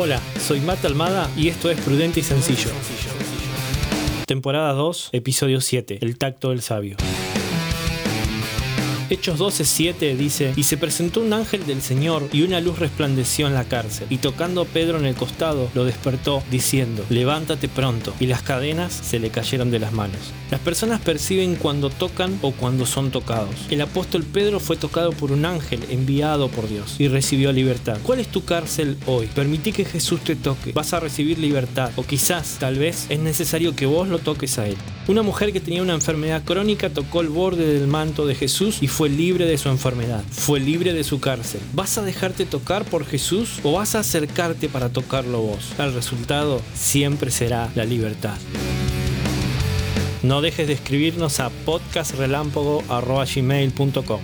Hola, soy Matt Almada y esto es Prudente y Sencillo. Temporada 2, episodio 7, El tacto del sabio. Hechos 12:7 dice, y se presentó un ángel del Señor y una luz resplandeció en la cárcel, y tocando a Pedro en el costado, lo despertó, diciendo, levántate pronto, y las cadenas se le cayeron de las manos. Las personas perciben cuando tocan o cuando son tocados. El apóstol Pedro fue tocado por un ángel enviado por Dios y recibió libertad. ¿Cuál es tu cárcel hoy? Permití que Jesús te toque. Vas a recibir libertad. O quizás, tal vez, es necesario que vos lo toques a Él. Una mujer que tenía una enfermedad crónica tocó el borde del manto de Jesús y libre de su enfermedad. Fue libre de su cárcel. ¿Vas a dejarte tocar por Jesús o vas a acercarte para tocarlo vos? El resultado siempre será la libertad. No dejes de escribirnos a podcastrelámpago.gmail.com